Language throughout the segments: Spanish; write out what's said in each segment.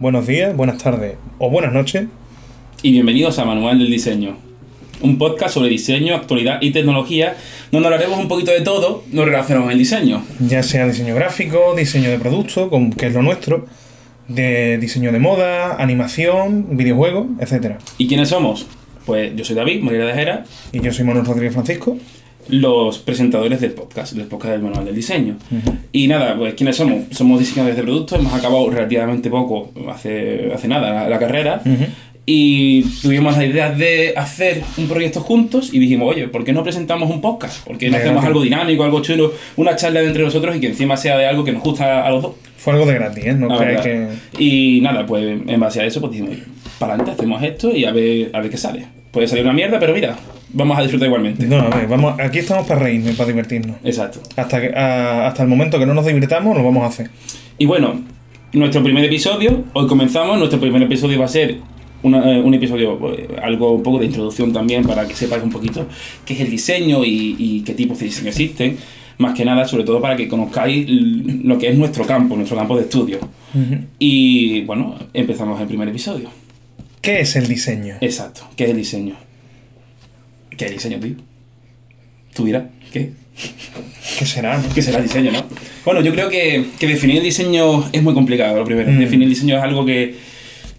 buenos días, buenas tardes o buenas noches. Y bienvenidos a Manual del Diseño, un podcast sobre diseño, actualidad y tecnología, donde hablaremos un poquito de todo lo relacionado con el diseño. Ya sea diseño gráfico, diseño de producto, que es lo nuestro, de diseño de moda, animación, videojuegos, etc. ¿Y quiénes somos? Pues yo soy David, Moreira de Jera, Y yo soy Manuel Rodríguez Francisco. Los presentadores del podcast, del podcast del Manual del Diseño. Y nada, pues ¿quiénes somos? Somos diseñadores de productos, hemos acabado relativamente poco, hace, hace nada, la, la carrera. Y tuvimos la idea de hacer un proyecto juntos y dijimos, oye, ¿por qué no presentamos un podcast? ¿Por qué no hacemos algo dinámico, algo chulo, una charla entre nosotros y que encima sea de algo que nos gusta a los dos? Fue algo de gratis, ¿eh? No creáis que... Y nada, pues en base a eso, pues dijimos, para adelante, hacemos esto y a ver, a ver qué sale. Puede salir una mierda, pero mira, vamos a disfrutar igualmente. No, a ver, vamos, aquí estamos para reírnos, y para divertirnos. Exacto. Hasta, que, a- hasta el momento que no nos divirtamos, lo vamos a hacer. Y bueno, nuestro primer episodio, hoy comenzamos, nuestro primer episodio va a ser una- eh, un episodio, eh, algo un poco de introducción también para que sepáis un poquito qué es el diseño y, y qué tipos de diseño existen. Más que nada, sobre todo para que conozcáis lo que es nuestro campo, nuestro campo de estudio. Y bueno, empezamos el primer episodio. ¿Qué es el diseño? Exacto, ¿qué es el diseño? ¿Qué diseño, tío? ¿Tú dirás? ¿Qué? ¿Qué será? ¿Qué será el diseño, no? Bueno, yo creo que, que definir el diseño es muy complicado, lo primero. Mm. Definir el diseño es algo que,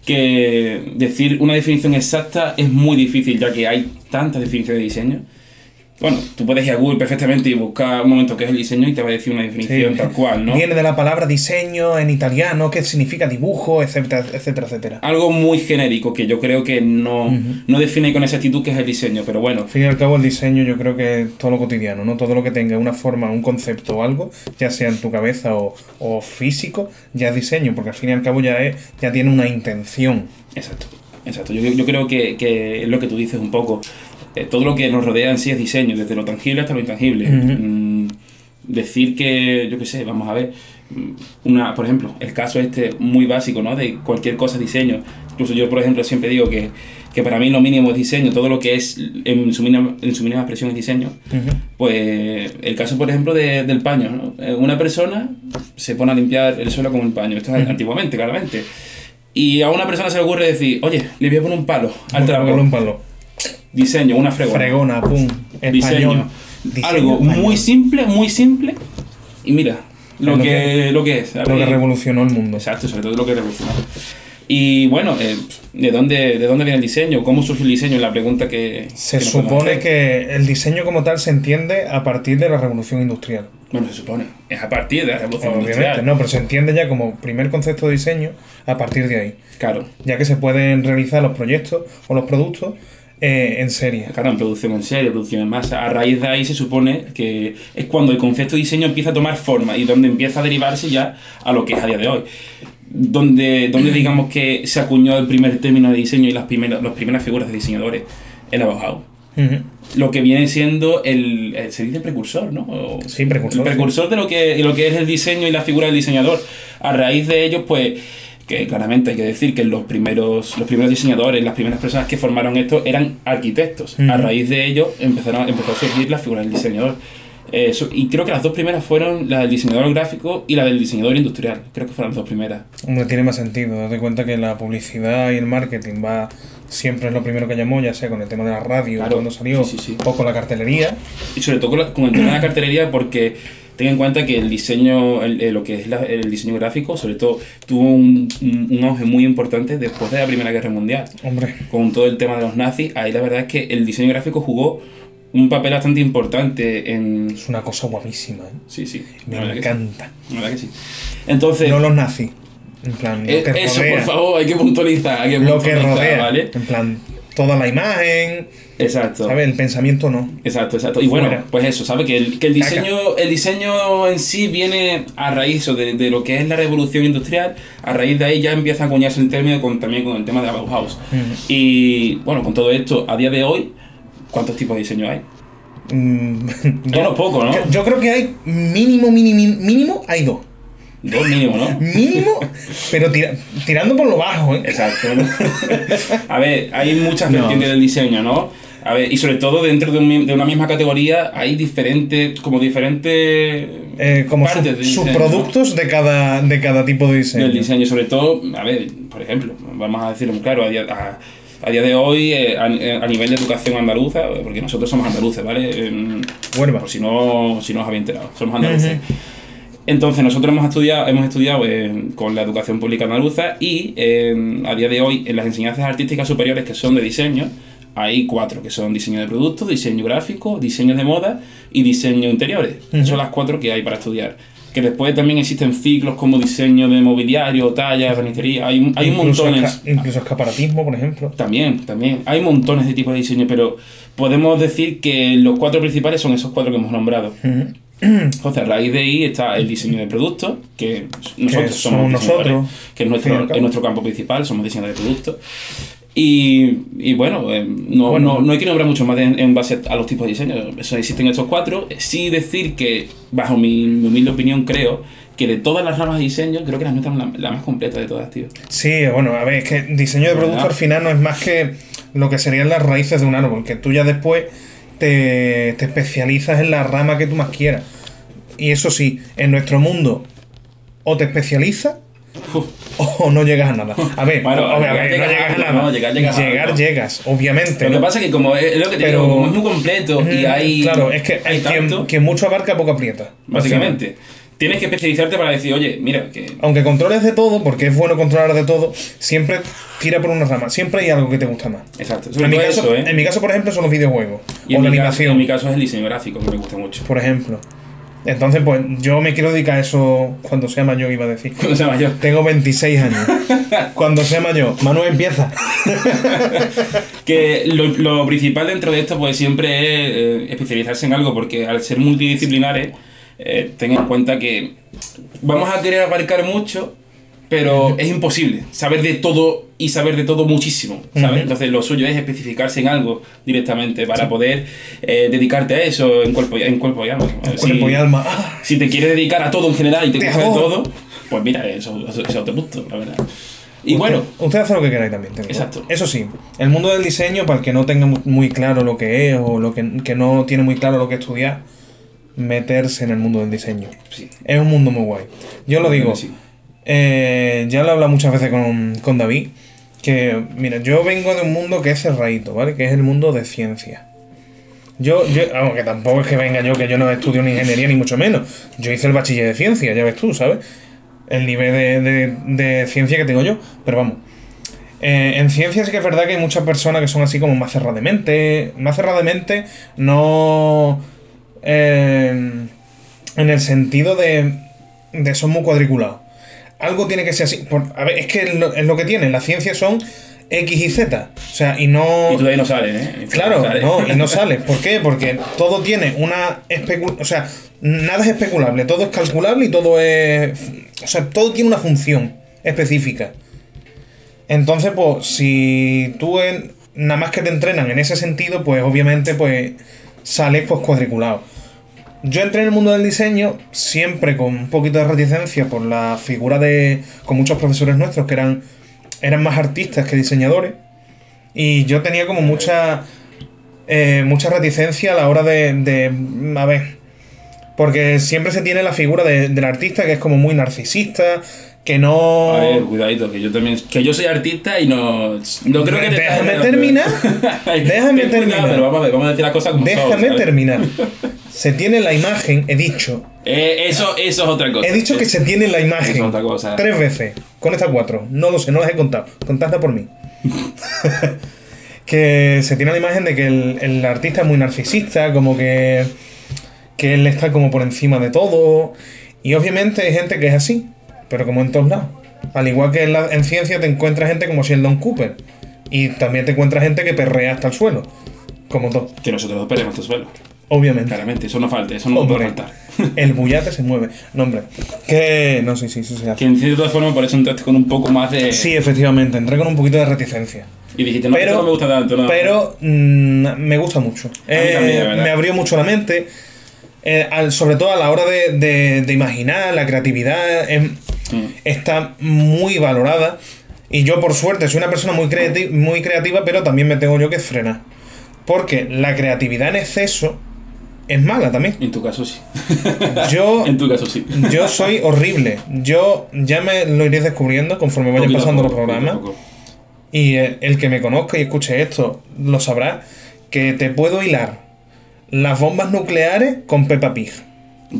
que decir una definición exacta es muy difícil, ya que hay tantas definiciones de diseño. Bueno, tú puedes ir a Google perfectamente y buscar un momento qué es el diseño y te va a decir una definición Sí. tal cual, ¿no? Viene de la palabra diseño en italiano, que significa dibujo, etcétera, etcétera, etcétera. Algo muy genérico que yo creo que no, no define con exactitud qué es el diseño, pero bueno, Al fin y al cabo, el diseño yo creo que es todo lo cotidiano, ¿no? Todo lo que tenga una forma, un concepto o algo, ya sea en tu cabeza o, o físico, ya es diseño, porque al fin y al cabo ya es, ya tiene una intención. Exacto, exacto. Yo, yo creo que, que es lo que tú dices un poco. Eh, todo lo que nos rodea en sí es diseño, desde lo tangible hasta lo intangible. Mm, decir que, yo qué sé, vamos a ver, mm, una, por ejemplo, el caso este muy básico, ¿no? De cualquier cosa es diseño. Incluso yo, por ejemplo, siempre digo que, que para mí lo mínimo es diseño, todo lo que es en su mínima, en su mínima expresión es diseño. Pues el caso, por ejemplo, de- del paño. ¿no? Eh, Una persona se pone a limpiar el suelo con el paño. Esto es antiguamente, claramente. Y a una persona se le ocurre decir, oye, le voy a poner un palo al trapo. Un palo. Diseño, una fregona. Fregona, pum, español. Diseño. Diseño Algo español. muy simple, muy simple. Y mira, lo, que, que- lo que es. Lo que revolucionó el mundo. Exacto, sobre todo lo que revolucionó. Y bueno, eh, ¿de, dónde, ¿de dónde viene el diseño? ¿Cómo surge el diseño? Es la pregunta que... Se que supone que el diseño como tal se entiende a partir de la revolución industrial. Bueno, se supone. Es a partir de la revolución Obviamente, industrial. no, pero se entiende ya como primer concepto de diseño a partir de ahí. Claro. Ya que se pueden realizar los proyectos o los productos eh, en serie. Claro, en producción en serie, producción en masa. A raíz de ahí se supone que es cuando el concepto de diseño empieza a tomar forma y donde empieza a derivarse ya a lo que es a día de hoy. Donde, donde digamos que se acuñó el primer término de diseño y las primeras, las primeras figuras de diseñadores en la Bauhaus. Ujú. Lo que viene siendo el, el- se dice precursor, ¿no? O- Sí, precursor, El precursor de lo, que, de lo que es el diseño y la figura del diseñador. A raíz de ellos, pues, que claramente hay que decir que los primeros, los primeros diseñadores, las primeras personas que formaron esto eran arquitectos. A Ujú. raíz de ello empezaron, empezó a surgir la figura del diseñador. Eh, su- y creo que las dos primeras fueron la del diseñador gráfico y la del diseñador industrial. Creo que fueron las dos primeras. Hombre, tiene más sentido. Date cuenta que la publicidad y el marketing va siempre es lo primero que llamó, ya sea con el tema de la radio Claro, cuando salió sí, sí, sí. o con la cartelería. Y sobre todo con, la- con el tema de la cartelería, porque ten en cuenta que el diseño, el- eh, lo que es la- el diseño gráfico, sobre todo, tuvo un, un, un auge muy importante después de la Primera Guerra Mundial. Hombre, Con todo el tema de los nazis, ahí la verdad es que el diseño gráfico jugó un papel bastante importante en... es una cosa guapísima. ¿eh? Sí, sí. Me que sí, encanta. la verdad que sí. Entonces, No los nazis. En plan, lo eh, que eso, rodea. por favor, hay que puntualizar. Hay que Lo que puntualizar, rodea. ¿vale? En plan, toda la imagen. Exacto. ¿Sabes? El pensamiento no. Exacto, exacto. Y bueno, Fuera. pues eso, ¿sabes? Que el, que el Caca. diseño el diseño en sí viene a raíz de, de lo que es la revolución industrial. A raíz de ahí ya empieza a acuñarse el término con, también con el tema de la Bauhaus. Y bueno, con todo esto, a día de hoy, ¿cuántos tipos de diseño hay? Mm, Yo no poco, ¿no? Yo, yo creo que hay mínimo, mínimo, mínimo, hay dos. Dos mínimo, ¿no? Mínimo, pero tira- tirando por lo bajo, ¿eh? Exacto. a ver, hay muchas No. vertientes del diseño, ¿no? A ver, y sobre todo dentro de, un de una misma categoría hay diferentes, como diferentes Eh, como partes sub- de subproductos de cada, de cada tipo de diseño. del diseño, sobre todo, a ver, por ejemplo, vamos a decirlo muy claro, a día, a, a día de hoy, eh, a, a nivel de educación andaluza, porque nosotros somos andaluces, ¿vale? Huelva. por si no, si no os habéis enterado, somos andaluces. Entonces, nosotros hemos estudiado, hemos estudiado eh, con la educación pública andaluza y eh, a día de hoy, en las enseñanzas artísticas superiores que son de diseño, hay cuatro, que son diseño de productos, diseño gráfico, diseño de moda y diseño interiores. Son las cuatro que hay para estudiar. Que después también existen ciclos como diseño de mobiliario, talla, banistería, hay, un- hay incluso, montones. esca- incluso escaparatismo, por ejemplo. También, también. Hay montones de tipos de diseño, pero podemos decir que los cuatro principales son esos cuatro que hemos nombrado. Entonces, a raíz de ahí está el diseño de productos, que nosotros somos nosotros, que es nuestro, es nuestro campo principal, somos diseñadores de productos. Y, y bueno, eh, no, Bueno. no, no hay que nombrar mucho más en, en base a los tipos de diseño. Eso existen estos cuatro. Sí decir que, bajo mi, mi humilde opinión, creo que de todas las ramas de diseño, creo que la nuestra es la, la más completa de todas, tío. Sí, bueno, a ver, es que diseño de producto al final no es más que lo que serían las raíces de un árbol, que tú ya después te, te especializas en la rama que tú más quieras. Y eso sí, en nuestro mundo o te especializas. O no llegas a nada. A ver, Bueno, a ver, a no llegas a nada. ¿no? Llegar llegas a llegar, llegas, obviamente. Lo que pasa es que como es lo que te Pero- digo, como es muy completo y hay Claro, es que quien, tanto, quien mucho abarca, poco aprieta. básicamente, tienes que especializarte para decir, oye, mira, que Aunque controles de todo, porque es bueno controlar de todo, siempre tira por una rama. Siempre hay algo que te gusta más. exacto, sobre En mi, caso, eso, ¿eh? en mi caso, por ejemplo, son los videojuegos. y o en la mi, caso, animación, en mi caso es el diseño gráfico, que me gusta mucho. por ejemplo. Entonces, pues yo me quiero dedicar a eso cuando sea mayor, iba a decir. Cuando sea mayor. Tengo 26 años. cuando sea mayor, Manuel empieza. Que lo, lo principal dentro de esto, pues siempre es eh, especializarse en algo, porque al ser multidisciplinares, eh, ten en cuenta que vamos a querer abarcar mucho, pero es imposible saber de todo y saber de todo muchísimo, ¿sabes? Entonces lo suyo es especificarse en algo directamente para poder eh, dedicarte a eso en cuerpo y, en cuerpo y alma. Cuerpo Si- y alma. Si te quieres dedicar a todo en general y te Te adoro. todo, pues mira, eso, eso, eso te gusta, la verdad. Y usted- bueno, Usted hace lo que queráis también. te digo. Exacto. Eso sí, el mundo del diseño, para el que no tenga mu- muy claro lo que es o lo que, que no tiene muy claro lo que estudiar, meterse en el mundo del diseño. sí. Es un mundo muy guay. Yo lo digo, Sí. Eh, ya lo he hablado muchas veces con, con David, que mira, yo vengo de un mundo que es cerradito, ¿vale? Que es el mundo de ciencia. Yo, yo, aunque tampoco es que venga yo, que yo no estudio ni ingeniería ni mucho menos. Yo hice el bachiller de ciencia, ya ves tú, ¿sabes? El nivel de, de- ciencia que tengo yo. Pero vamos. Eh, en ciencia sí que es verdad que hay muchas personas que son así como más cerradas de mente. Más cerradas de mente, no. eh, en el sentido de. de son muy cuadriculados. Algo tiene que ser así. Por- a ver, es que es lo, es lo que tiene. La ciencia son X y Z. O sea, y no. Y tú de ahí no sales, ¿eh? Claro, sales. no, y no sale. ¿Por qué? Porque todo tiene una especul o sea, nada es especulable, todo es calculable y todo es o sea, todo tiene una función específica. Entonces, pues si tú en- nada más que te entrenan en ese sentido, pues obviamente pues sales pues cuadriculado. Yo entré en el mundo del diseño siempre con un poquito de reticencia por la figura de con muchos profesores nuestros que eran eran más artistas que diseñadores. Y yo tenía como mucha. eh, mucha reticencia a la hora de, de. A ver. Porque siempre se tiene la figura de- del artista que es como muy narcisista. Que no. A ver, cuidadito, que yo también. Que yo soy artista y no. No creo que Déjame terminar. Déjame terminar. Pero vamos a ver, vamos a decir las cosas como. Déjame terminar. Se tiene la imagen, he dicho. Eh, eso, eso es otra cosa. He dicho que se tiene la Eso imagen. es otra cosa. Tres veces. Con estas cuatro. No lo sé, no las he contado. Contadla por mí. que se tiene la imagen de que el, el artista es muy narcisista, como que, que él está como por encima de todo. Y obviamente hay gente que es así, pero como en todos lados. Al igual que en, la- en ciencia te encuentras gente como Sheldon Cooper. Y también te encuentras gente que perrea hasta el suelo. Como todo, Que nosotros dos perdemos tu suelo. Obviamente. Claramente, eso no falta, eso no puede faltar. el bullate se mueve. No, hombre. Que. No, sí, sí, sí, se hace. Que en cierta forma por eso entraste con un poco más de. Sí, efectivamente, entré con un poquito de reticencia. Y dijiste, no, pero- no me gusta tanto, no. Pero mm, me gusta mucho. Eh, también, me abrió mucho la mente. eh, al- sobre todo a la hora de, de- de imaginar, la creatividad em, Mm. está muy valorada. Y yo, por suerte, soy una persona muy, creati- muy creativa, pero también me tengo yo que frenar. Porque la creatividad en exceso es mala también. En tu caso sí. Yo, en tu caso sí. yo soy horrible. Yo ya me lo iré descubriendo conforme vayan pasando los programas. Y eh, el que me conozca y escuche esto lo sabrá que te puedo hilar las bombas nucleares con Peppa Pig.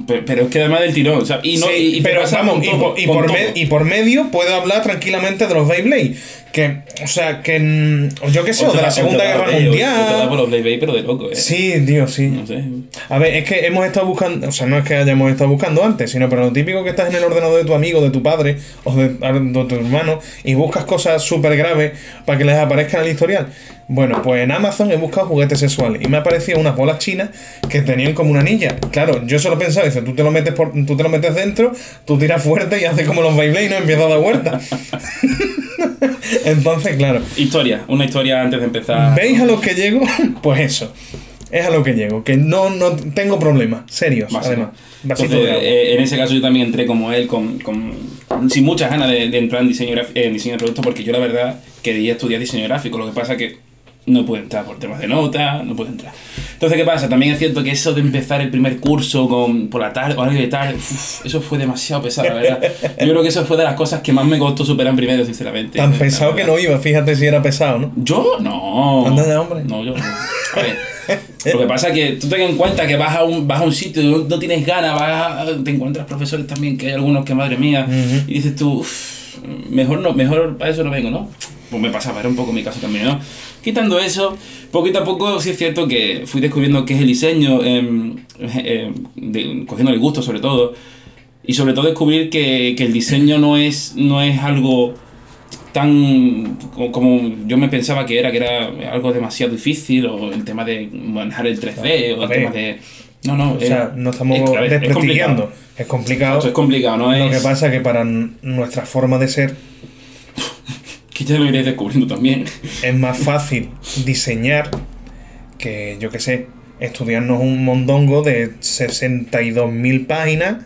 Pero, pero es que además del tirón, o sea, y no, Sí, y, y te pero pasa vamos, con y, todo, por, y con por todo. me- y por medio puedo hablar tranquilamente de los Beyblade. Que, o sea, que mm, yo qué sé, o de la da- Segunda Guerra da Mundial. por los Blade pero de loco, eh. Sí, Dios, sí. No sé. A ver, es que hemos estado buscando, o sea, no es que hayamos estado buscando antes, sino pero lo típico que estás en el ordenador de tu amigo, de tu padre o de, de tu hermano y buscas cosas súper graves para que les aparezcan en el historial. Bueno, pues en Amazon he buscado juguetes sexuales y me han aparecido unas bolas chinas que tenían como una anilla. Claro, yo solo pensaba, dice, tú te lo metes por, tú te lo metes dentro, tú tiras fuerte y haces como los Beyblade y no empieza a dar vueltas. Entonces, claro, Historia, una historia antes de empezar. ¿Veis a lo que llego? Pues eso. Es a lo que llego. Que no, no tengo problemas. Serios, Básico. además. Entonces, eh, en ese caso yo también entré como él, con, con- sin muchas ganas de, de entrar en diseño, en diseño de producto, porque yo la verdad quería estudiar diseño gráfico. Lo que pasa que no pude entrar por temas de nota, no pude entrar. Entonces, ¿qué pasa? También es cierto que eso de empezar el primer curso con, por la tarde, horario de tarde, uf, eso fue demasiado pesado, la verdad. Yo creo que eso fue de las cosas que más me costó superar primero, sinceramente. Tan pesado que no iba. Fíjate si era pesado, ¿no? Yo no. Anda ya, hombre. No, yo no. A ver, lo que pasa es que tú ten en cuenta que vas a un, vas a un sitio y no, tienes ganas, vas a- te encuentras profesores también, que hay algunos que madre mía, y dices tú, "Uf, mejor no, mejor para eso no vengo, ¿no? Pues me pasaba, era un poco mi caso también, ¿no? Quitando eso, poquito a poco sí es cierto que fui descubriendo qué es el diseño, de- cogiendo el gusto sobre todo, y sobre todo descubrir que, que el diseño no es, no es algo tan co- como yo me pensaba que era, que era algo demasiado difícil, o el tema de manejar el 3D, o el tema de... No, no, O sea, no estamos es, desprestigiando. complicado. Es complicado. Es complicado, ¿no? Lo Es, que pasa es que para nuestra forma de ser que ya lo iréis descubriendo también. es más fácil diseñar que, yo qué sé, estudiarnos un mondongo de 62.000 páginas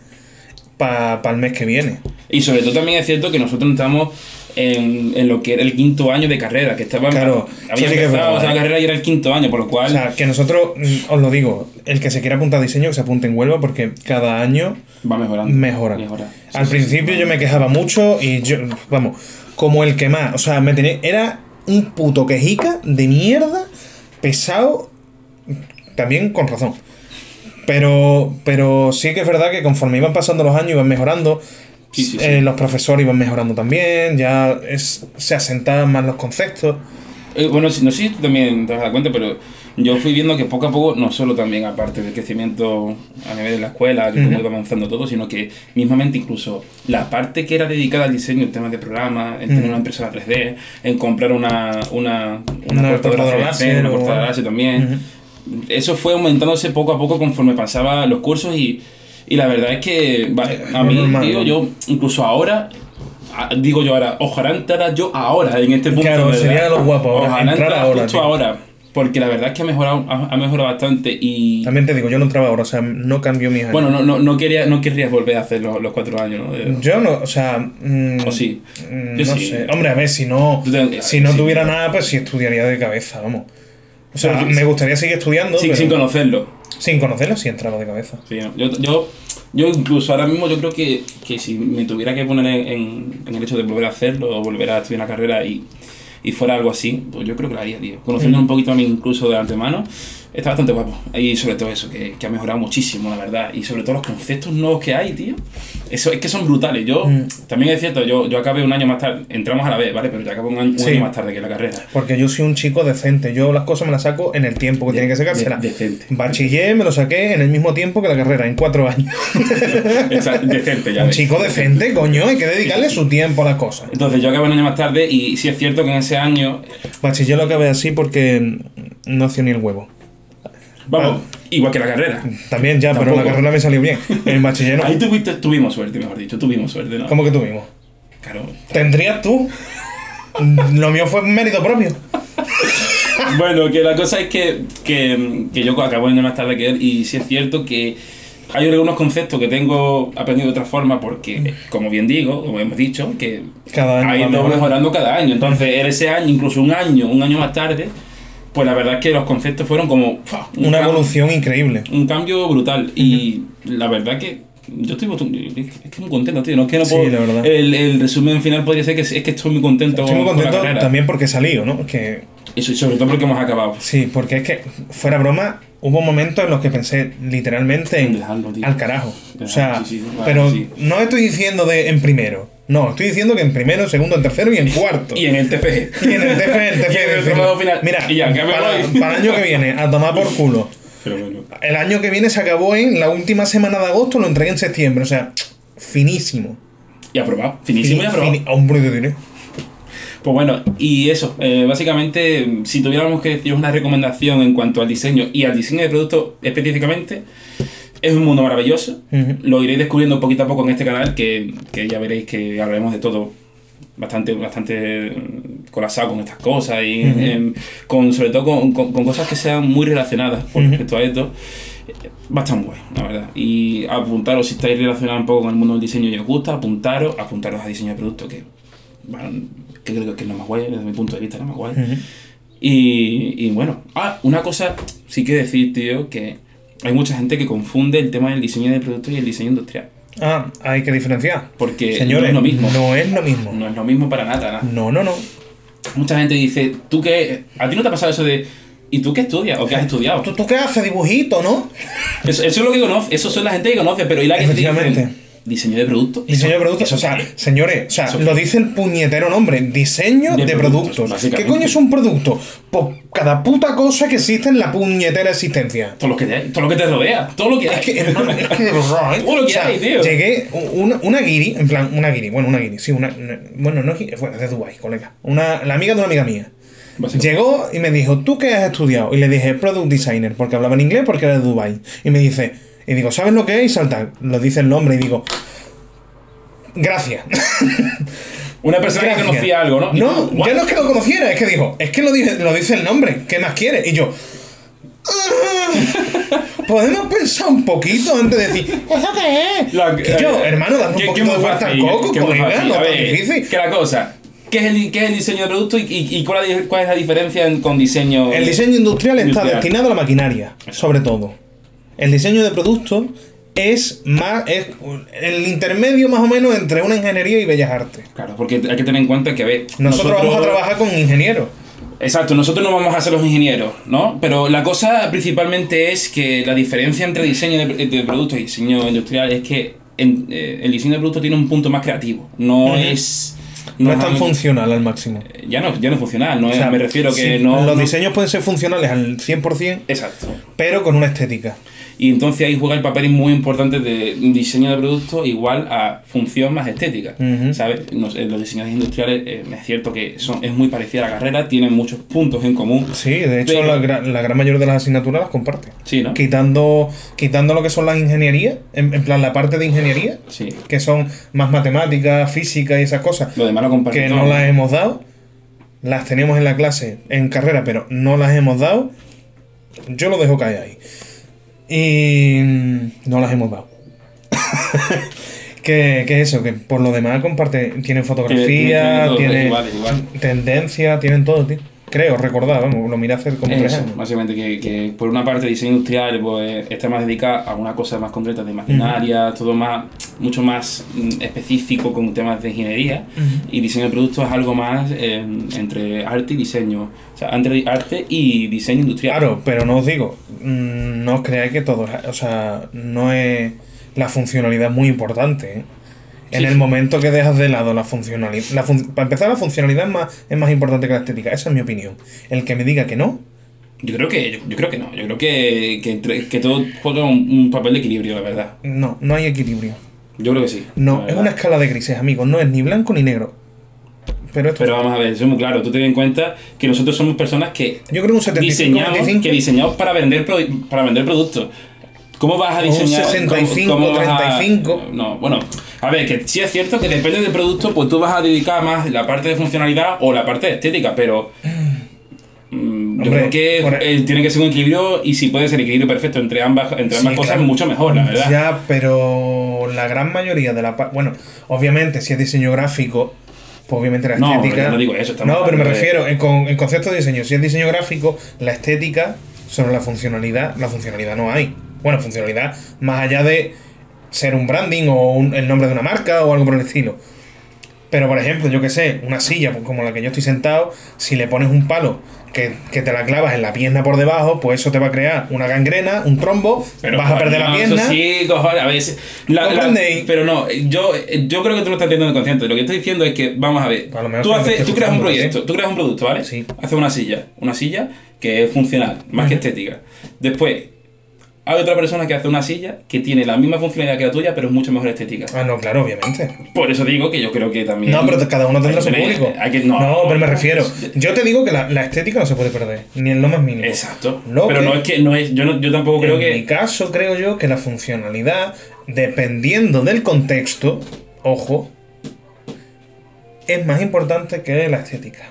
para el mes que viene. Y sobre todo también es cierto que nosotros estamos en, en lo que era el quinto año de carrera, que estaba Claro, había sí que empezado verdad, o sea, la ¿eh? carrera y era el quinto año, por lo cual O sea, que nosotros, mm, os lo digo, el que se quiera apuntar a diseño, que se apunte en Huelva, porque cada año va mejorando. mejora. Mejora. Sí, Al sí, principio yo me quejaba mucho y yo, vamos, como el que más, o sea, me tenía, era un puto quejica de mierda, pesado, también con razón. Pero, pero sí que es verdad que conforme iban pasando los años iban mejorando, Sí, sí, sí. eh, los profesores iban mejorando también, ya es, se asentaban más los conceptos. Eh, bueno, no sé si tú también te dado cuenta, pero yo fui viendo que poco a poco, no solo también aparte del crecimiento a nivel de la escuela, que cómo iba avanzando todo, sino que mismamente incluso la parte que era dedicada al diseño, el tema de programa, en tener una impresora 3D, en comprar una, una, una, Una cortadora láser una cortadora láser también. Eso fue aumentándose poco a poco conforme pasaba los cursos y, y la verdad es que va, a mí, normal, tío, ¿no? yo incluso ahora... Digo yo ahora, ojalá entrara yo ahora en este punto. Claro, ¿verdad? sería lo guapo ahora, Ojalá entrar ahora, justo tío. ahora. Porque la verdad es que ha mejorado, ha, mejorado bastante y... También te digo, yo no entraba ahora, o sea, no cambió mis años. Bueno, no, no, no, quería, no querrías volver a hacer los, los cuatro años, ¿no? De- Yo no, o sea. mm, ¿O sí? mm, Yo no sí. sé. Hombre, a ver, si no, te- si no sí. tuviera nada, pues sí estudiaría de cabeza, vamos. O sea, me gustaría seguir estudiando. sin, pero sin conocerlo. sin conocerlo, sí entraba de cabeza. Sí, ¿no? yo, yo, yo incluso ahora mismo yo creo que, que si me tuviera que poner en, en- en el hecho de volver a hacerlo o volver a estudiar una carrera y, y fuera algo así, pues yo creo que lo haría, tío. Conociendo un poquito a mí incluso de antemano, está bastante guapo. Y sobre todo eso, que, que ha mejorado muchísimo, la verdad. Y sobre todo los conceptos nuevos que hay, tío. Eso es que son brutales. Yo, Mm. también es cierto, yo, yo acabé un año más tarde, entramos a la vez, ¿vale? Pero yo acabé un año, un Sí. año más tarde que la carrera. Porque yo soy un chico decente. Yo las cosas me las saco en el tiempo que De- tiene que sacársela. de- decente. Bachiller me lo saqué en el mismo tiempo que la carrera, en cuatro años. Exacto, decente, ya un ves. chico decente, coño, hay que dedicarle su tiempo a las cosas. Entonces yo acabé un año más tarde y sí es cierto que en ese año, Bachiller lo acabé así porque no hacía ni el huevo. Vamos, igual que la carrera. También ya, pero la Tampoco. carrera me salió bien. En bachiller no. Ahí tuviste, tuvimos suerte, mejor dicho, tuvimos suerte, ¿no? ¿Cómo que tuvimos? Claro. ¿Tendrías tú? Lo mío fue mérito propio. Bueno, que la cosa es que, que, que yo acabo año más tarde que él y sí es cierto que hay algunos conceptos que tengo aprendido de otra forma porque, como bien digo, como hemos dicho, que Cada año ha ido mejorando. cada año. Entonces, en ese año, incluso un año, un año más tarde, pues la verdad es que los conceptos fueron como... Una evolución increíble. Un cambio brutal. Y la verdad que yo estoy es que muy contento, tío. No es que no puedo, sí, la verdad. El, el, resumen final podría ser que es que estoy muy contento. Estoy muy contento también porque he salido, ¿no? Que... Y sobre todo porque hemos acabado. Sí, porque es que, fuera broma, hubo momentos en los que pensé literalmente en al carajo. o sea, pero no estoy diciendo de en primero. No, estoy diciendo que en primero, en segundo, en tercero y en cuarto. y en el TF. Y en el TF, en el TF. final. Mira, ya, para, para el año que viene, a tomar por culo. El año que viene se acabó en la última semana de agosto, lo entregué en septiembre, o sea, finísimo. Y aprobado, finísimo y aprobado. hombre de dinero. Pues bueno, y eso, eh, básicamente, si tuviéramos que decir una recomendación en cuanto al diseño y al diseño de producto específicamente, es un mundo maravilloso. Lo iréis descubriendo poquito a poco en este canal, que, que ya veréis que hablaremos de todo bastante, bastante mm, colapsado con estas cosas y em, con, sobre todo con, con, cosas que sean muy relacionadas con respecto a esto. Va a estar muy bueno, la verdad. Y apuntaros si estáis relacionados un poco con el mundo del diseño y os gusta, apuntaros, apuntaros a diseño de producto, que, bueno, que creo que es lo más guay, desde mi punto de vista, es lo más guay. y, y bueno, ah, una cosa sí que decir, tío, que hay mucha gente que confunde el tema del diseño de producto y el diseño industrial. Ah, hay que diferenciar. Porque Señores, no es lo mismo. No es lo mismo. No es lo mismo para nada. No, no, no. Mucha gente dice, ¿tú qué? ¿A ti no te ha pasado eso de... ¿Y tú qué estudias? ¿O qué has estudiado? ¿Tú, tú qué haces dibujito, no? Eso, eso, es lo que conoce, eso son la gente que conoce, pero ¿y la que Efectivamente. Diseño de productos. Diseño de productos. o sea, señores, o sea, lo dice el puñetero nombre. Diseño de, productos. ¿Qué coño es un producto? Pues cada puta cosa que existe en la puñetera existencia. Todo lo que te, todo lo que te rodea. Todo lo que hay. Es que, hermano, es que de verdad. Todo lo que hay, tío. Llegué, una, una guiri, en plan, una guiri, bueno, una guiri, sí, una, bueno, no es bueno, de Dubai, colega. Una, la amiga de una amiga mía. Llegó y me dijo, ¿tú qué has estudiado? Y le dije, Product Designer, porque hablaba en inglés porque era de Dubai. Y me dice, y digo, ¿sabes lo que es? Y salta, lo dice el nombre y digo, gracias. Una persona que conocía algo, ¿no? No, ya no es que lo conociera, es que dijo, es que lo dice, lo dice el nombre, ¿qué más quiere? Y yo, ah, podemos pensar un poquito antes de decir, ¿eso qué es? que yo, eh, hermano, dame un poquito de vuelta al coco, colega, no es difícil. Que la cosa, ¿Qué es, el, ¿Qué es el diseño de producto y, y, cuál, es la diferencia con diseño? El diseño industrial, está destinado a la maquinaria, sobre todo. El diseño de producto es más es el intermedio más o menos entre una ingeniería y bellas artes. Claro, porque hay que tener en cuenta que a ver, nosotros, vamos a trabajar con ingenieros. Exacto, nosotros no vamos a ser los ingenieros, ¿no? Pero la cosa principalmente es que la diferencia entre diseño de, de producto y diseño industrial es que eh, el diseño de producto tiene un punto más creativo, no es no, es tan funcional al máximo. Eh, ya no, ya no es funcional, no me refiero que no... Los diseños pueden ser funcionales al 100%, Exacto. pero con una estética. Y entonces ahí juega el papel muy importante de diseño de producto igual a función más estética. ¿Sabes? Los, los diseñadores industriales, eh, es cierto que son, es muy parecida a la carrera, tienen muchos puntos en común. Sí, de hecho la, la, gran mayoría de las asignaturas las comparte. Sí, ¿no? Quitando, quitando lo que son las ingenierías, en, plan la parte de ingeniería, sí. que son más matemáticas, física y esas cosas. Lo demás lo Que no las hemos dado. Las tenemos en la clase, en carrera, pero no las hemos dado. Yo lo dejo caer ahí. Y no las hemos dado. que, que, eso, que por lo demás comparte, tienen fotografía, tiene, tendencia, tienen todo, tío. Creo, recordar, vamos, lo miré hace como tres años. Básicamente, que, que, por una parte diseño industrial pues, está más dedicado a una cosa más concreta de maquinaria, todo más, mucho más mm, específico con temas de ingeniería. Y diseño de productos es algo más em, entre arte y diseño. O sea, entre arte y diseño industrial. Claro, pero no os digo, mm, no os creáis que todo, o sea, no es la funcionalidad muy importante. ¿eh? En el momento que dejas de lado la funcionalidad. La para empezar, la funcionalidad es más, es más importante que la estética. Esa es mi opinión. El que me diga que no. Yo creo que, yo, creo que no. Yo creo que, que, que todo juega un, papel de equilibrio, la verdad. No, no hay equilibrio. Yo creo que sí. No, es una escala de grises, amigos. No es ni blanco ni negro. Pero, esto Pero vamos a ver, eso es muy claro. Tú ten en cuenta que nosotros somos personas que. Yo creo un 75, diseñamos, que diseñamos para vender, para vender productos. ¿Cómo vas a diseñar? Un 65, 35. No, bueno, a ver, que sí es cierto que depende del producto, pues tú vas a dedicar más la parte de funcionalidad o la parte de estética, pero. Mm, yo creo que tiene que ser un equilibrio y si puede ser equilibrio perfecto entre ambas, entre ambas cosas, mucho mejor, la verdad. Ya, pero la gran mayoría de la. Bueno, obviamente, si es diseño gráfico, pues obviamente la No, estética. no digo eso, No, pero me de- refiero, en, con, en concepto de diseño, si es diseño gráfico, la estética sobre la funcionalidad, la funcionalidad no hay. Bueno, funcionalidad más allá de ser un branding o un- el nombre de una marca o algo por el estilo. Pero, por ejemplo, yo que sé, una silla pues, como la que yo estoy sentado, si le pones un palo que, que te la clavas en la pierna por debajo, pues eso te va a crear una gangrena, un trombo, vas a perder la no, pierna. eso sí, cojones, a veces. la- la- pero no, yo, yo creo que tú no estás teniendo consciente. Lo que estoy diciendo es que, vamos a ver, A tú, haces, tú creas un proyecto, ¿sí? tú creas un producto, ¿vale? Sí. Haces una silla, una silla que es funcional, más que estética. Después, hay otra persona que hace una silla que tiene la misma funcionalidad que la tuya, pero es mucho mejor estética. Ah, no, claro, obviamente. Por eso digo que yo creo que también. No, pero cada uno tendrá su público. hay que- no, pero me refiero. Yo te digo que la, la estética no se puede perder, ni en lo más mínimo. Exacto. Lo pero que- no es que. No es, yo, no- yo tampoco creo en que. mi caso, creo yo que la funcionalidad, dependiendo del contexto, ojo, es más importante que la estética.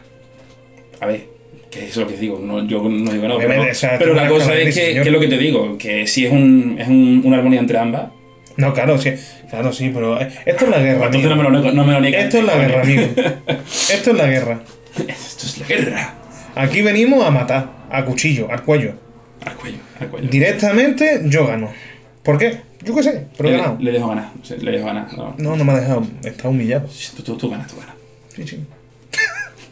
A ver, que es lo que digo, no, yo no digo no, Obviamente, pero, o sea, pero la cosa es que, que es lo que te digo, que si es, un, es un- una armonía entre ambas, No, claro, sí, claro, sí, pero eh, esto es la guerra. entonces no me lo, no me lo niegues. Esto es la guerra, amigo. Esto es la guerra. Esto es la guerra. Aquí venimos a matar, a cuchillo, al cuello. Al cuello, al cuello. Directamente yo gano. ¿Por qué? Yo qué sé, pero he le, ganado. le dejo ganar, no le dejo ganar. No. No, no me ha dejado, está humillado. Tú, tú, tú ganas, tú ganas. Sí, sí.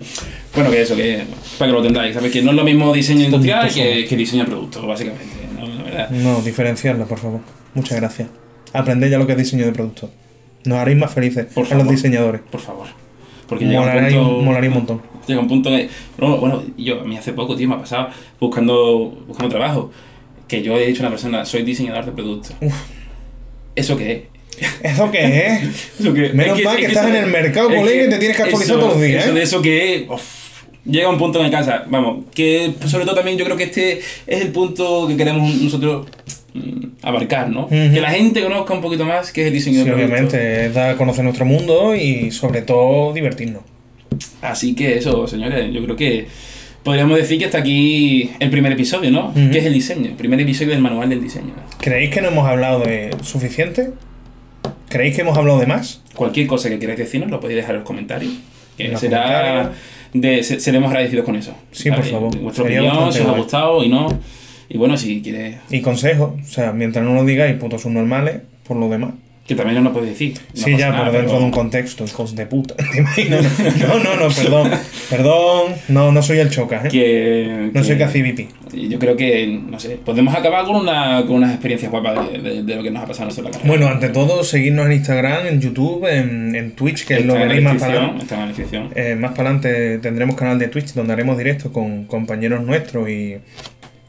Bueno, que eso, que para que lo entendáis, ¿sabes? Que no es lo mismo diseño industrial que, que diseño de producto, básicamente. ¿no? La verdad. No, diferenciarla, por favor. Muchas gracias. Aprended ya lo que es diseño de producto. Nos haréis más felices Por a los diseñadores. Por favor. Porque llega un Molaría, punto... un, molaría un montón. Llega un punto en el- Bueno, yo, a mí hace poco, tío, me ha pasado buscando, buscando trabajo. Que yo he dicho a una persona, soy diseñador de productos. ¿Eso qué es? ¿Eso qué es? Eso que, Menos es mal que es estás en el mercado, colega, y te tienes que actualizar eso- todos los días, Eso ¿eh? de eso que es, llega un punto en casa, vamos, que sobre todo también yo creo que este es el punto que queremos nosotros mm, abarcar, ¿no? Que la gente conozca un poquito más qué es el diseño Sí, de producto. obviamente, es dar a conocer nuestro mundo y sobre todo divertirnos. Así que eso, señores, yo creo que podríamos decir que hasta aquí el primer episodio, ¿no? Ujú. Que es el diseño, el primer episodio del manual del diseño. ¿Creéis que no hemos hablado de suficiente? ¿Creéis que hemos hablado de más? Cualquier cosa que queráis decirnos lo podéis dejar en los comentarios. Que En será comentarios. De, se- seremos agradecidos con eso. Sí, por ¿sabes? favor. Vuestra Sería opinión, si os ha gustado y no. Y bueno, si quieres. Y consejos, o sea, mientras no nos digáis putos subnormales, por lo demás. Que también nos lo podéis decir. No sí, ya, nada, pero dentro de un contexto, hijos de puta. No, no, no, perdón. Perdón, no, no soy el chocas, ¿eh? Que, No que- soy casi VP. Yo creo que, no sé, podemos acabar con, una, con unas experiencias guapas de, de- de lo que nos ha pasado en la carrera. Bueno, ante todo, seguirnos en Instagram, en YouTube, en, en Twitch, que lo Está en la veréis más para está en la. Eh, más para adelante tendremos canal de Twitch donde haremos directos con compañeros nuestros y.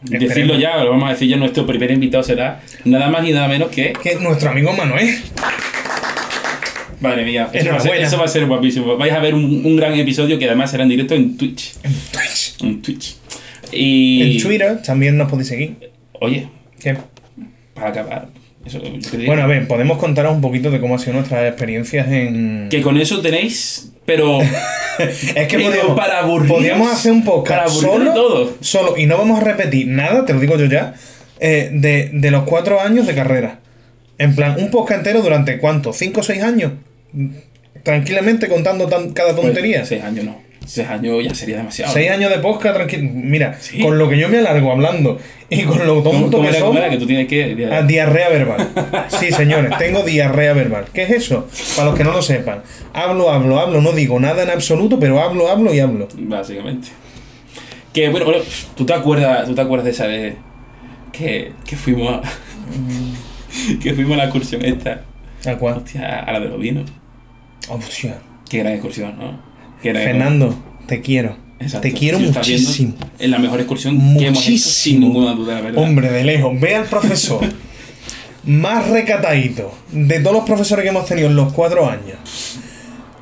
Decirlo ya, lo vamos a decir ya, nuestro primer invitado será nada más y nada menos que... Que nuestro amigo Manuel. Madre mía, eso va, a ser, Enhorabuena. eso va a ser guapísimo. Vais a ver un, un gran episodio que además será en directo en Twitch. En Twitch. En Twitch. Y... En Twitter también nos podéis seguir. Oye, ¿Qué? para acabar, eso. Bueno, a ver, podemos contaros un poquito de cómo han sido nuestras experiencias en. que con eso tenéis, pero... Es que para podríamos hacer un podcast solo, solo, y no vamos a repetir nada, te lo digo yo ya, eh, de, de los cuatro años de carrera. En plan, un podcast entero durante cuánto, cinco o seis años. Tranquilamente contando tan- cada tontería. Pues, seis años no. Seis años ya sería demasiado. Seis años de podcast, tranquilo. Mira, Sí. con lo que yo me alargo hablando y con lo ¿Cómo, tonto que era? Que tú tienes que... Ah, diarrea verbal. Sí, señores, tengo diarrea verbal. ¿Qué es eso? Para los que no lo sepan. Hablo, hablo, hablo, no digo nada en absoluto, pero hablo, hablo y hablo. Básicamente. Que bueno, bueno, ¿tú te acuerdas, tú te acuerdas de esa vez que, que fuimos a, que fuimos a la excursión esta? ¿A cuál? Hostia, a la de los vinos. Hostia. Qué gran excursión, ¿no? Fernando, te quiero. Exacto. Te quiero Si muchísimo. Es la mejor excursión que hemos hecho sin Muchísimo. ninguna duda, la verdad. Hombre, de lejos, ve al profesor más recatadito de todos los profesores que hemos tenido en los cuatro años.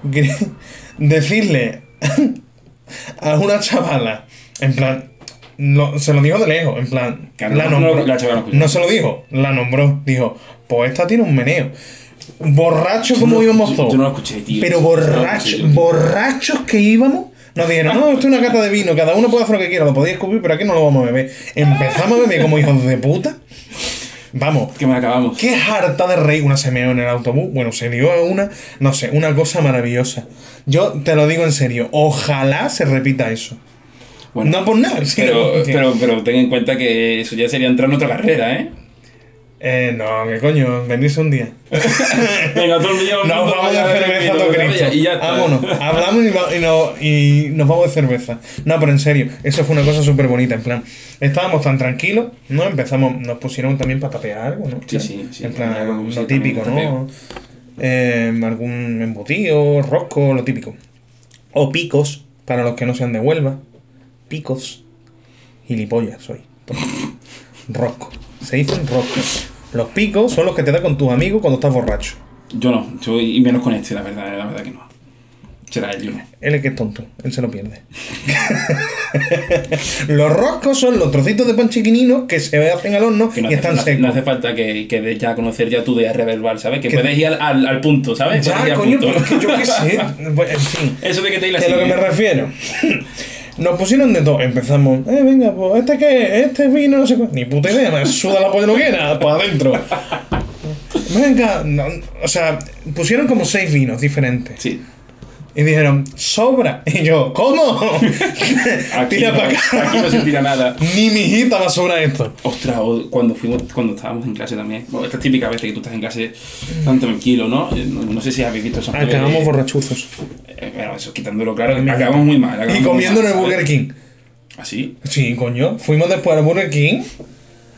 Decirle a una chavala, en plan, lo- se lo dijo de lejos, en plan, Claro, la no, nombró. no, la no. No se lo dijo, la nombró. Dijo, pues esta tiene un meneo. Borracho Yo como no- íbamos yo- todos. Yo no lo escuché, tío. Pero no borrachos, borrachos que íbamos, nos dijeron, no, esto es una cata de vino, cada uno puede hacer lo que quiera, lo podéis escupir, pero aquí no lo vamos a beber. Empezamos a beber como hijos de puta. Vamos, Que me acabamos. qué harta de reír. Una se meó en el autobús. Bueno, se dio a una. No sé, una cosa maravillosa. Yo te lo digo en serio. Ojalá se repita eso. Bueno, no por nada, pero, pero, pero ten en cuenta que eso ya sería entrar en otra carrera, ¿eh? Eh, no, que coño, venirse un día. Venga, todo el día Nos vamos de cerveza a todo Cristo. Y ya está. Vámonos, hablamos y, va- y no- y nos vamos de cerveza. No, pero en serio, eso fue una cosa súper bonita. En plan, estábamos tan tranquilos, ¿no? Empezamos, nos pusieron también para tapear algo, ¿no? Sí, sí, sí. En plan, Algo, lo típico. ¿no? Eh, algún embutido, rosco, lo típico. O picos, para los que no sean de Huelva. Picos. Gilipollas soy. Rosco. Se dicen roscos. Los picos son los que te da con tus amigos cuando estás borracho. Yo no, yo, y menos con este, la verdad, la verdad que no. Será él, yo no. Él es que es tonto, él se lo pierde. los roscos son los trocitos de pan chiquininos que se hacen al horno no y están hace- secos. no hace falta que, que des ya a conocer ya tu idea reverbal, ¿sabes? Que Que- puedes ir al, al, al punto, ¿sabes? Ya, al coño, punto. pero es que yo qué sé. En fin, Eso de que te a lo que me refiero. Nos pusieron de todo. Empezamos, eh, venga, pues, ¿este qué? Este vino, no sé cuál. Ni puta idea, me suda la polla no quiera, para adentro. Venga, no, o sea, pusieron como seis vinos diferentes. Sí. Y dijeron, sobra. Y yo, ¿cómo? Aquí, Tira no, para acá. aquí no se tira nada. Ni mi hijita va a sobrar esto. Ostras, cuando fuimos, cuando estábamos en clase también. Bueno, esta típica vez que tú estás en clase tan tranquilo, ¿no? Eh, No, no sé si habéis visto esos Acabamos de- borrachuzos. eh, Bueno, eso quitándolo claro, acabamos muy mal. acabamos Y comiendo en el Burger. King. ¿Así? Sí, coño. Fuimos después al Burger King.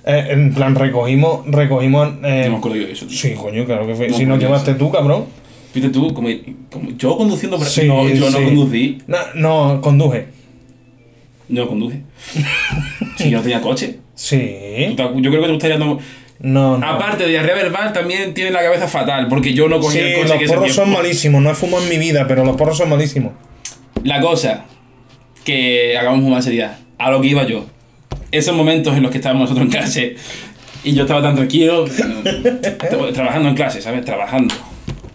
Eh, en plan, recogimos. recogimos eh, No yo de eso. tío. sí, coño, claro que fue. No si acuerdo llevaste tú, cabrón. Viste tú, como, como yo conduciendo, pero Sí, no, yo no conducí. No, no, conduje. No conduje. si yo no tenía coche. Sí. Te Yo creo que tú estarías dando... No, no. Aparte diarrea verbal, también tiene la cabeza fatal, porque yo no cogí Sí, el coche los que porros son malísimos. No he fumado en mi vida, pero los porros son malísimos. La cosa que hagamos mal sería a lo que iba yo. Esos momentos en los que estábamos nosotros en clase y yo estaba tan tranquilo, trabajando en clase, ¿sabes? Trabajando.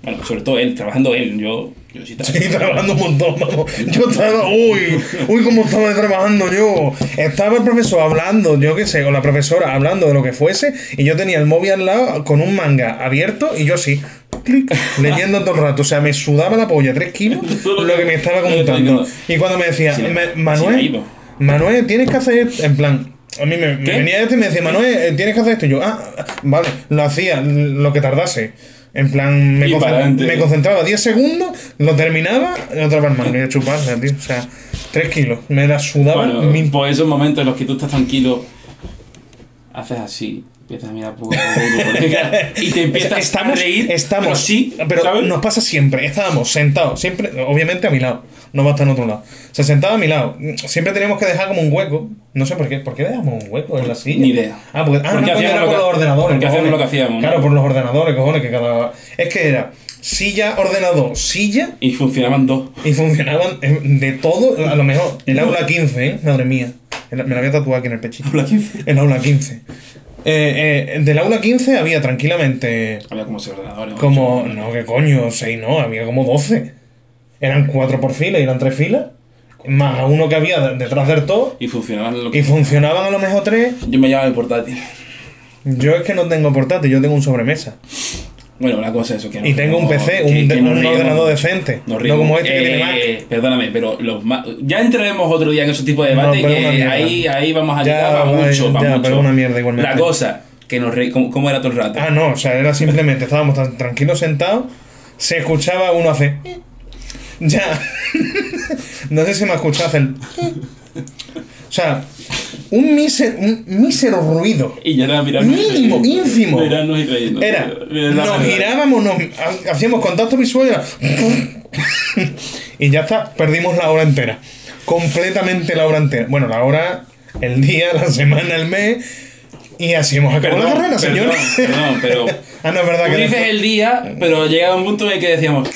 Bueno, sobre todo él, trabajando él. Yo, yo sí estaba. Sí, trabajando un montón, vamos. Yo estaba, uy, uy, cómo estaba trabajando yo. Estaba el profesor hablando, yo qué sé, o la profesora hablando de lo que fuese, y yo tenía el móvil al lado con un manga abierto, y yo sí, clic, leyendo todo el rato. O sea, me sudaba la polla, tres kilos, lo que me estaba comentando. Y cuando me decía, Sí, "Me- sí, la Manuel. Manuel, tienes que hacer esto", en plan. A mí me, me venía este y me decía, Manuel, eh, tienes que hacer esto. Y yo, ah, vale, lo hacía, lo que tardase. En plan, me, adelante. me concentraba 10 segundos, lo terminaba y otra vez más, me iba a chuparla, tío. O sea, 3 kilos. Me la sudaba Bueno, mil. por esos momentos en los que tú estás tranquilo, haces así, empiezas a mirar poco y te empiezas estamos, a reír. estamos, pero sí, pero ¿sabes? nos pasa siempre. Estábamos sentados, siempre, obviamente a mi lado, no va a estar en otro lado. Se sentaba a mi lado. Siempre teníamos que dejar como un hueco. No sé por qué. ¿Por qué dejamos un hueco en la silla? Ni idea. Ah, porque, ah, Porque no, hacíamos era por los ordenadores. porque hacíamos lo que hacíamos. Claro, por los ordenadores, cojones, que cada. Es que era silla, ordenador, silla. Y funcionaban dos. Y funcionaban eh, de todo, a lo mejor. El aula 15, ¿eh? Madre mía. Me la voy a tatuar aquí en el pechito. Aula 15. El aula 15. Eh, eh, del aula 15 había tranquilamente Había como seis ordenadores. ¿no? como. No, que coño, 6 no, había como 12. Eran 4 por fila y eran 3 filas. Más a uno que había de- detrás del todo. Y funcionaban lo que. Y funcionaban a lo mejor 3. Yo me llevaba el portátil. Yo es que no tengo portátil, yo tengo un sobremesa. Bueno, la cosa es eso que Y tengo un PC, que- un, que un ordenador decente. No como este que Eh, tiene Mac. Perdóname, pero los ya entraremos otro día en esos tipos de debate que ahí, ahí vamos a Ya, llegar para vaya, mucho, ya, mucho. pero una mierda igualmente. La cosa, que nos reí, ¿cómo, cómo era todo el rato? Ah, no, o sea, era simplemente, estábamos tan tranquilos sentados, se escuchaba uno hacer. Ya. no sé si me escuchado hacer. O sea, un mísero, un mísero ruido. Y ya era mirarnos y Mínimo, reírnos. ínfimo. Mirarnos y reírnos. Era, Mira, la nos girábamos, nos ha- hacíamos contacto visual y era- y ya está, perdimos la hora entera. Completamente la hora entera. Bueno, la hora, el día, la semana, el mes. Y así hemos acabado la carrera, perdón, señor. perdón, pero ah, no es verdad tú que dices el día, pero llegaba un punto en el que decíamos,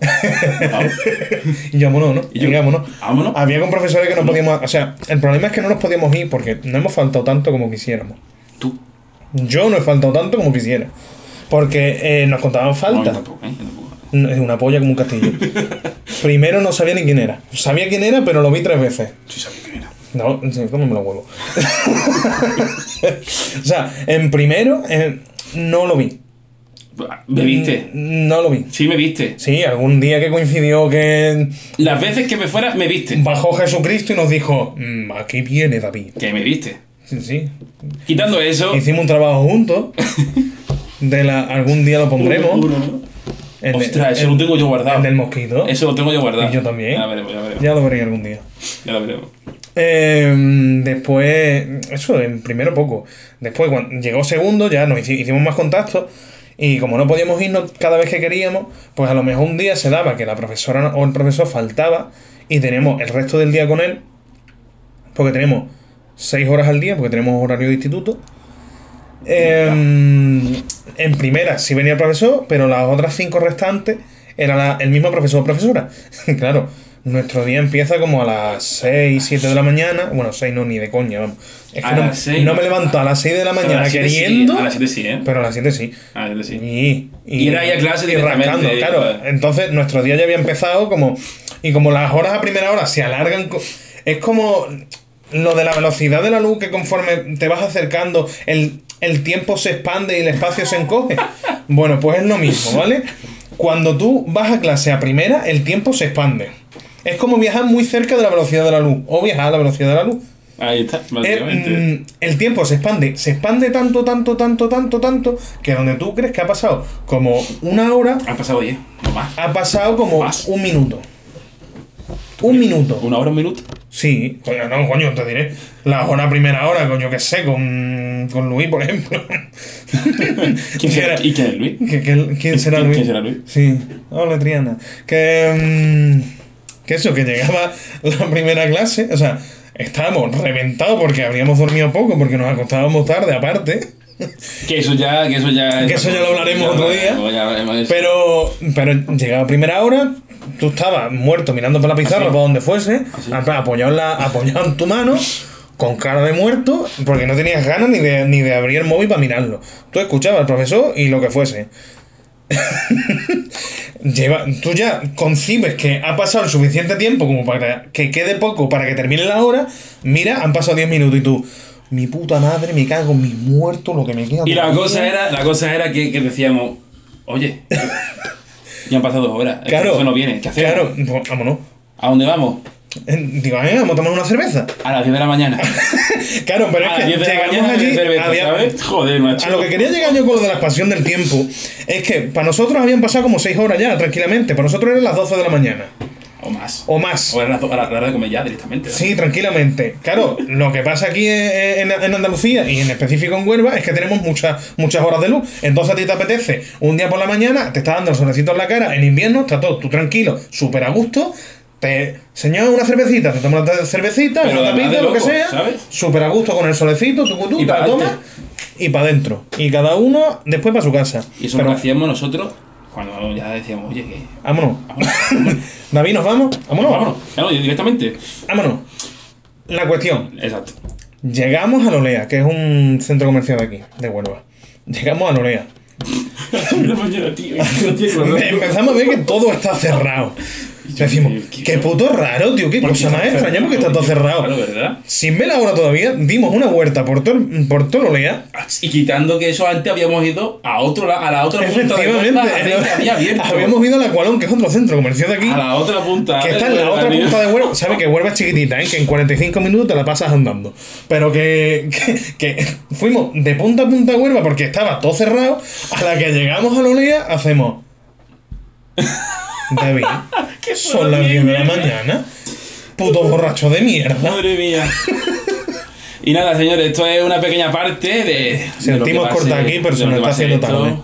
Y vámonos, ¿no? Y yo, vámonos. vámonos. Había con profesores que no podíamos. O sea, el problema es que no nos podíamos ir porque no hemos faltado tanto como quisiéramos. tú. Yo no he faltado tanto como quisiera. Porque eh, nos contaban No, falta. tampoco, ¿eh? Es una polla como un castillo. Primero no sabía ni quién era. Sabía quién era, pero lo vi tres veces. Sí sabía quién era. No, sí, cómeme los huevos. o sea, en primero eh, no lo vi. ¿Me viste? Mm, No lo vi. Sí, me viste. Sí, algún día que coincidió que Las veces que me fuera, me viste. bajó Jesucristo y nos dijo, "Mm, aquí viene David. Que me viste. Sí, sí. Quitando eso. Hicimos un trabajo juntos. De la, algún día lo pondremos. Ostras, eso el- lo tengo yo guardado. El del mosquito. Eso lo tengo yo guardado. Y yo también. Ya veremos, ya veremos. Ya lo veréis algún día. Ya lo veremos. Eh, después, eso, en primero poco. Después, cuando llegó segundo, ya nos hici- hicimos más contactos. Y como no podíamos irnos cada vez que queríamos, pues a lo mejor un día se daba que la profesora o el profesor faltaba y teníamos el resto del día con él. Porque tenemos seis horas al día, porque tenemos horario de instituto. Eh, en primera sí venía el profesor, pero las otras cinco restantes era la- el mismo profesor o profesora. claro, nuestro día empieza como a las 6, 7 de la mañana. Bueno, 6 no, ni de coña, vamos. Es que A no, me levanto a las 6 de la A mañana sí, queriendo, a las 7 sí, ¿eh? pero a las 7 sí. A las 7 sí. Y, Y era ir a clase y rascando, claro. Entonces nuestro día ya había empezado como. Y como las horas a primera hora se alargan. Es como lo de la velocidad de la luz que conforme te vas acercando, el, el tiempo se expande y el espacio se encoge. Bueno, pues es lo mismo, ¿vale? Cuando tú vas a clase a primera, el tiempo se expande. Es como viajar muy cerca de la velocidad de la luz. O viajar a la velocidad de la luz. Ahí está, mm, el tiempo se expande, se expande tanto, tanto, tanto, tanto, tanto, que donde tú crees que ha pasado como una hora, Han pasado 10, no más. ha pasado como Más. un minuto. Un minuto. ¿Una hora, un minuto? Sí, coño, no, coño, te diré. La hora primera hora, coño, que sé, con, con Luis, por ejemplo. ¿Quién será? ¿Y quién es Luis? ¿Qué- qué- ¿Quién será ¿Quién- Luis? quién será Luis? Sí, hola Triana. Que, mm, que eso, que llegaba la primera clase, o sea, estábamos reventados porque habríamos dormido poco, porque nos acostábamos tarde aparte. Que eso ya, que eso ya. Que eso ya lo hablaremos otro día. Ya de eso. Pero, pero llegaba a primera hora, tú estabas muerto mirando por la pizarra, Así. para donde fuese, plan, apoyado, en la, apoyado en tu mano, con cara de muerto, porque no tenías ganas ni de, ni de abrir el móvil para mirarlo. Tú escuchabas al profesor y lo que fuese. Lleva, tú ya concibes que ha pasado el suficiente tiempo como para que quede poco para que termine la hora. Mira, han pasado 10 minutos y tú, mi puta madre, me cago en mi muerto, lo que me queda. Y la todavía". cosa era, la cosa era que, que decíamos, oye, ya han pasado dos horas, Claro, profesor no viene, ¿qué hacemos? Claro, pues, vámonos. ¿A dónde vamos? Digo, eh, vamos a tomar una cerveza. A las 10 de la mañana. Claro, pero A es 10 que llegamos allí. cerveza, había- ¿sabes? Joder, macho. a lo que quería llegar yo con lo de la expansión del tiempo es que para nosotros habían pasado como 6 horas ya, tranquilamente. Para nosotros eran las 12 de la mañana. O más. O más. O era la, a la hora de comer ya directamente. Sí, tranquilamente. Claro, lo que pasa aquí en, en- en Andalucía y en específico en Huelva es que tenemos muchas, muchas horas de luz. Entonces a ti te apetece un día por la mañana, te está dando el solecito en la cara, en invierno, está todo tú tranquilo, súper a gusto. Te, señor, una cervecita, te tomas la cervecita, Pero una tapita, lo que sea, súper a gusto con el solecito, tú, tú, te la tomas y para adentro. Y cada uno después para su casa. Y eso Pero, lo hacíamos nosotros cuando ya decíamos, oye, que. vámonos. Vámonos, David, ¿nos vamos? Vámonos. vámonos. Claro, directamente. Vámonos. La cuestión, Exacto. Llegamos a Lolea, que es un centro comercial de aquí, de Huelva. Llegamos a Lolea. Empezamos a ver que todo está cerrado. Decimos, qué puto raro, tío, qué cosa más extraña porque está todo cerrado. Claro, ¿verdad? Sin ver la hora todavía, dimos una vuelta por todo, por todo Lolea. Y quitando que eso antes habíamos ido a otro a la otra punta Efectivamente, habíamos ido a la Cualón, que es otro centro comercial de aquí. a la otra punta. Que está en la otra punta de Huelva. Sabe que Huelva es chiquitita, ¿eh? que en 45 minutos te la pasas andando. Pero que, que, que fuimos de punta a punta de Huelva porque estaba todo cerrado. A la que llegamos a Lolea, hacemos. David, son las 10 de la mañana. Puto borracho de mierda. Madre mía. Y nada, señores, esto es una pequeña parte de. de lo que Sentimos va a cortar ser- aquí, pero se nos está haciendo esto.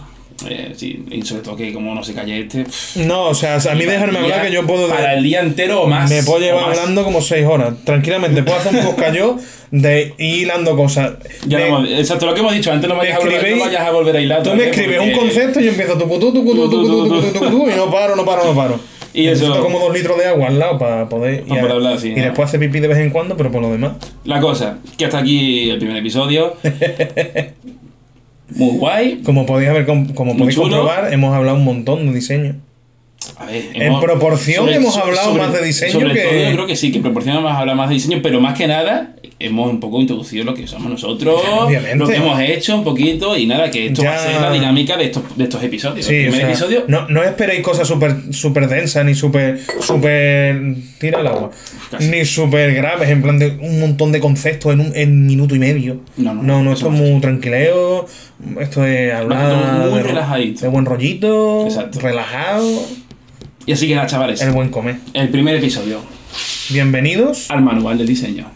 Eh, sí, y sobre todo que como no se calle este. pff, No, o sea, a mí dejarme día- hablar que yo puedo. Para el día entero o más. Me puedo llevar hablando como 6 horas. Tranquilamente, puedo hacer un podcast yo de ir hilando cosas. Ya lo hemos- exacto, lo que hemos dicho antes, no vayas, a volver, no vayas a volver a hilar. Tú me escribes un concepto y yo empiezo tu putu, tu putu, tu putu, tu putu, tu putu, y no paro, no paro, no paro. Y Necesito eso- como dos litros de agua al lado para poder. Y, poder hablar, sí, y ¿no? después hacer pipí de vez en cuando, pero por lo demás. La cosa, que hasta aquí el primer episodio. Muy guay. Como podéis, haber, com- como podéis comprobar, hemos hablado un montón de diseño. A ver, En proporción hemos hablado sobre- más de diseño sobre que- todo yo creo que sí, que en proporción hemos hablado más de diseño, pero más que nada hemos un poco introducido lo que somos nosotros, Obviamente. lo que hemos hecho un poquito y nada, que esto va a Ya- ser la dinámica de estos, de estos episodios. Sí, el o primer sea, episodio, no, no esperéis cosas súper super densas, ni súper. super. tira el agua. Casi. Ni súper graves, en plan de un montón de conceptos en un en minuto y medio. No, no, no, no, esto es muy tranquileo. Esto es hablar. muy de, relajadito. de buen rollito. Exacto. Relajado. y así que nada, chavales, El buen comer. el primer episodio, Bienvenidos. al manual del diseño.